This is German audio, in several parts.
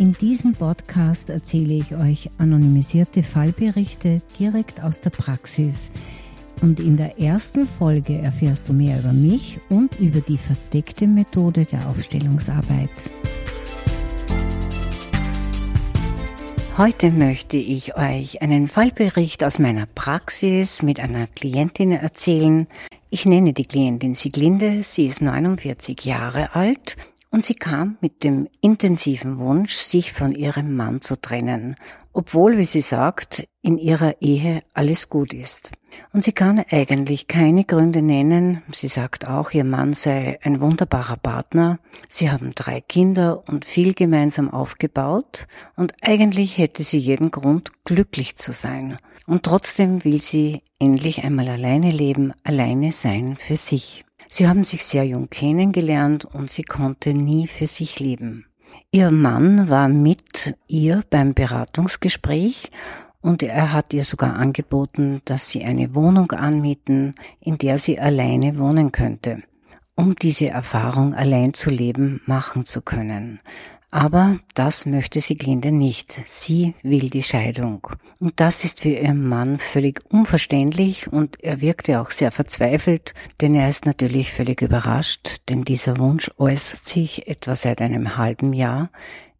In diesem Podcast erzähle ich euch anonymisierte Fallberichte direkt aus der Praxis. Und in der ersten Folge erfährst du mehr über mich und über die verdeckte Methode der Aufstellungsarbeit. Heute möchte ich euch einen Fallbericht aus meiner Praxis mit einer Klientin erzählen. Ich nenne die Klientin Siglinde, sie ist 49 Jahre alt und sie kam mit dem intensiven Wunsch, sich von ihrem Mann zu trennen, obwohl, wie sie sagt, in ihrer Ehe alles gut ist. Und sie kann eigentlich keine Gründe nennen. Sie sagt auch, ihr Mann sei ein wunderbarer Partner. Sie haben drei Kinder und viel gemeinsam aufgebaut. Und eigentlich hätte sie jeden Grund, glücklich zu sein. Und trotzdem will sie endlich einmal alleine leben, alleine sein für sich. Sie haben sich sehr jung kennengelernt und sie konnte nie für sich leben. Ihr Mann war mit ihr beim Beratungsgespräch und er hat ihr sogar angeboten, dass sie eine Wohnung anmieten, in der sie alleine wohnen könnte, um diese Erfahrung allein zu leben machen zu können. Aber das möchte Sieglinde nicht. Sie will die Scheidung. Und das ist für ihren Mann völlig unverständlich und er wirkte auch sehr verzweifelt, denn er ist natürlich völlig überrascht, denn dieser Wunsch äußert sich etwa seit einem halben Jahr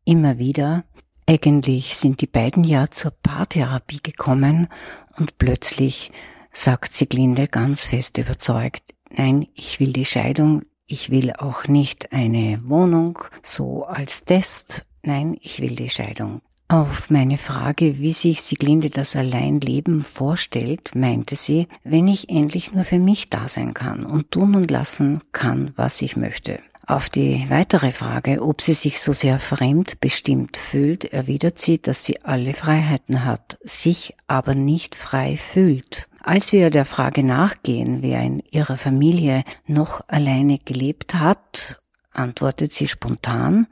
immer wieder. Eigentlich sind die beiden ja zur Paartherapie gekommen und plötzlich sagt Sieglinde ganz fest überzeugt, nein, ich will die Scheidung, ich will auch nicht eine Wohnung so als Test. Nein, ich will die Scheidung. Auf meine Frage, wie sich Sieglinde das Alleinleben vorstellt, meinte sie, wenn ich endlich nur für mich da sein kann und tun und lassen kann, was ich möchte. Auf die weitere Frage, ob sie sich so sehr fremdbestimmt fühlt, erwidert sie, dass sie alle Freiheiten hat, sich aber nicht frei fühlt. Als wir der Frage nachgehen, wer in ihrer Familie noch alleine gelebt hat, antwortet sie spontan,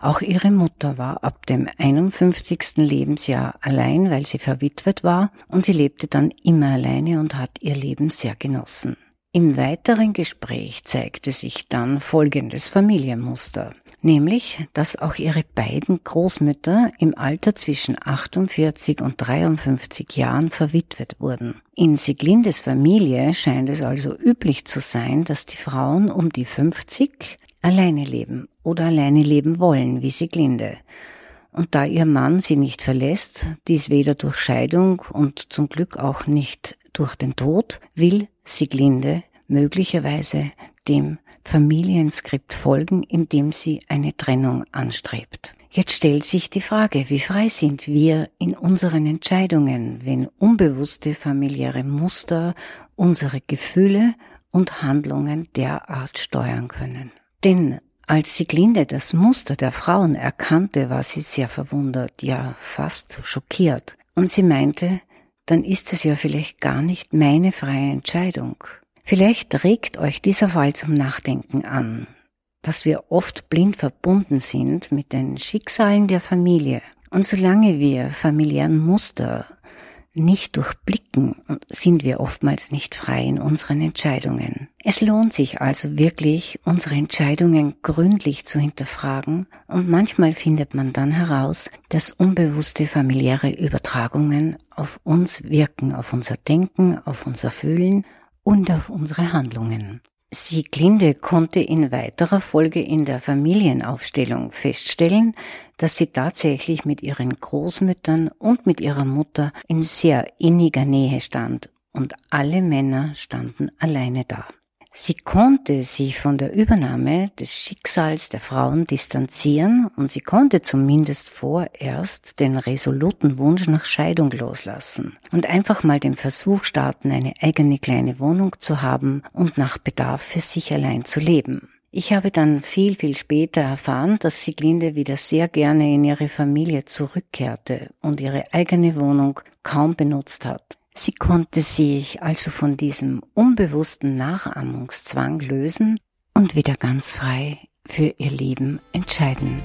auch ihre Mutter war ab dem 51. Lebensjahr allein, weil sie verwitwet war, und sie lebte dann immer alleine und hat ihr Leben sehr genossen. Im weiteren Gespräch zeigte sich dann folgendes Familienmuster, nämlich, dass auch ihre beiden Großmütter im Alter zwischen 48 und 53 Jahren verwitwet wurden. In Siglindes Familie scheint es also üblich zu sein, dass die Frauen um die 50 alleine leben oder alleine leben wollen, wie Siglinde. Und da ihr Mann sie nicht verlässt, dies weder durch Scheidung und zum Glück auch nicht durch den Tod, will Siglinde möglicherweise dem Familienskript folgen, indem sie eine Trennung anstrebt. Jetzt stellt sich die Frage, wie frei sind wir in unseren Entscheidungen, wenn unbewusste familiäre Muster unsere Gefühle und Handlungen derart steuern können. Denn als Sieglinde das Muster der Frauen erkannte, war sie sehr verwundert, ja fast schockiert. Und sie meinte, dann ist es ja vielleicht gar nicht meine freie Entscheidung. Vielleicht regt euch dieser Fall zum Nachdenken an, dass wir oft blind verbunden sind mit den Schicksalen der Familie. Und solange wir familiären Muster nicht durchblicken, sind wir oftmals nicht frei in unseren Entscheidungen. Es lohnt sich also wirklich, unsere Entscheidungen gründlich zu hinterfragen und manchmal findet man dann heraus, dass unbewusste familiäre Übertragungen auf uns wirken, auf unser Denken, auf unser Fühlen und auf unsere Handlungen. Sieglinde konnte in weiterer Folge in der Familienaufstellung feststellen, dass sie tatsächlich mit ihren Großmüttern und mit ihrer Mutter in sehr inniger Nähe stand und alle Männer standen alleine da. Sie konnte sich von der Übernahme des Schicksals der Frauen distanzieren und sie konnte zumindest vorerst den resoluten Wunsch nach Scheidung loslassen und einfach mal den Versuch starten, eine eigene kleine Wohnung zu haben und nach Bedarf für sich allein zu leben. Ich habe dann viel, viel später erfahren, dass Sieglinde wieder sehr gerne in ihre Familie zurückkehrte und ihre eigene Wohnung kaum benutzt hat. Sie konnte sich also von diesem unbewussten Nachahmungszwang lösen und wieder ganz frei für ihr Leben entscheiden.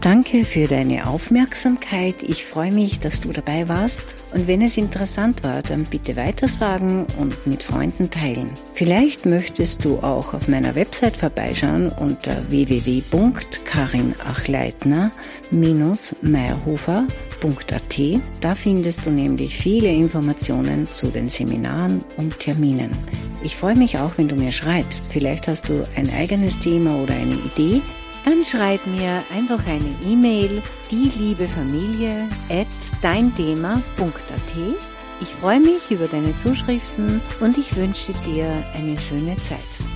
Danke für deine Aufmerksamkeit. Ich freue mich, dass du dabei warst. Und wenn es interessant war, dann bitte weitersagen und mit Freunden teilen. Vielleicht möchtest du auch auf meiner Website vorbeischauen unter www.karinachleitner-meierhofer.at. Da findest du nämlich viele Informationen zu den Seminaren und Terminen. Ich freue mich auch, wenn du mir schreibst. Vielleicht hast du ein eigenes Thema oder eine Idee dann schreib mir einfach eine E-Mail, die liebe Familie at deinthema.at. Ich freue mich über deine Zuschriften und ich wünsche dir eine schöne Zeit.